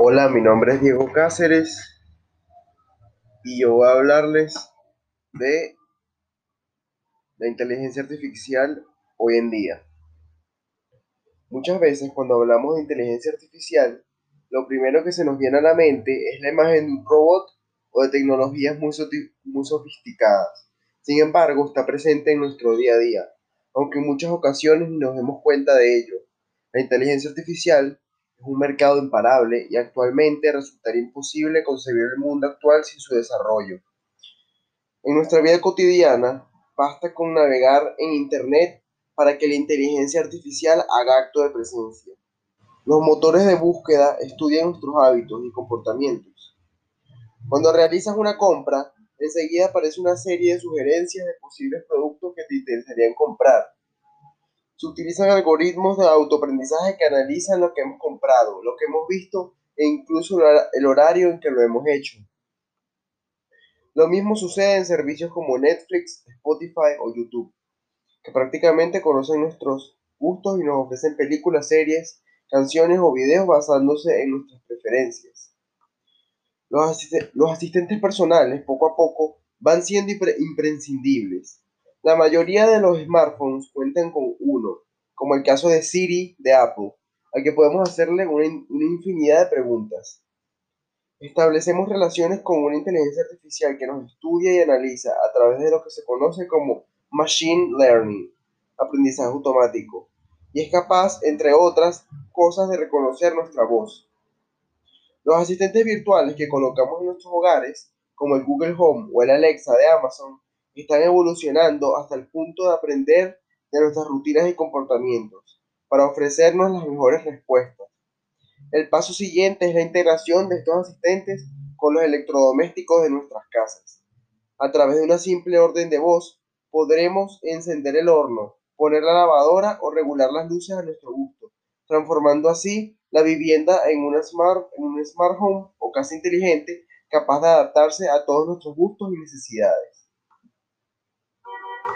Hola, mi nombre es Diego Cáceres y yo voy a hablarles de la inteligencia artificial hoy en día. Muchas veces cuando hablamos de inteligencia artificial, lo primero que se nos viene a la mente es la imagen de un robot o de tecnologías muy, sofisticadas. Sin embargo, está presente en nuestro día a día, aunque en muchas ocasiones nos demos cuenta de ello. La inteligencia artificial es un mercado imparable y actualmente resultaría imposible concebir el mundo actual sin su desarrollo. En nuestra vida cotidiana, basta con navegar en Internet para que la inteligencia artificial haga acto de presencia. Los motores de búsqueda estudian nuestros hábitos y comportamientos. Cuando realizas una compra, enseguida aparece una serie de sugerencias de posibles productos que te interesarían comprar se utilizan algoritmos de autoaprendizaje que analizan lo que hemos comprado, lo que hemos visto e incluso el horario en que lo hemos hecho. Lo mismo sucede en servicios como Netflix, Spotify o YouTube, que prácticamente conocen nuestros gustos y nos ofrecen películas, series, canciones o videos basándose en nuestras preferencias. Los, asistentes personales poco a poco van siendo imprescindibles la mayoría de los smartphones cuentan con uno, como el caso de Siri de Apple, al que podemos hacerle una, infinidad de preguntas. Establecemos relaciones con una inteligencia artificial que nos estudia y analiza a través de lo que se conoce como Machine Learning, aprendizaje automático, y es capaz, entre otras cosas, de reconocer nuestra voz. Los asistentes virtuales que colocamos en nuestros hogares, como el Google Home o el Alexa de Amazon, están evolucionando hasta el punto de aprender de nuestras rutinas y comportamientos para ofrecernos las mejores respuestas. El paso siguiente es la integración de estos asistentes con los electrodomésticos de nuestras casas. A través de una simple orden de voz podremos encender el horno, poner la lavadora o regular las luces a nuestro gusto, transformando así la vivienda en, en un smart home o casa inteligente capaz de adaptarse a todos nuestros gustos y necesidades.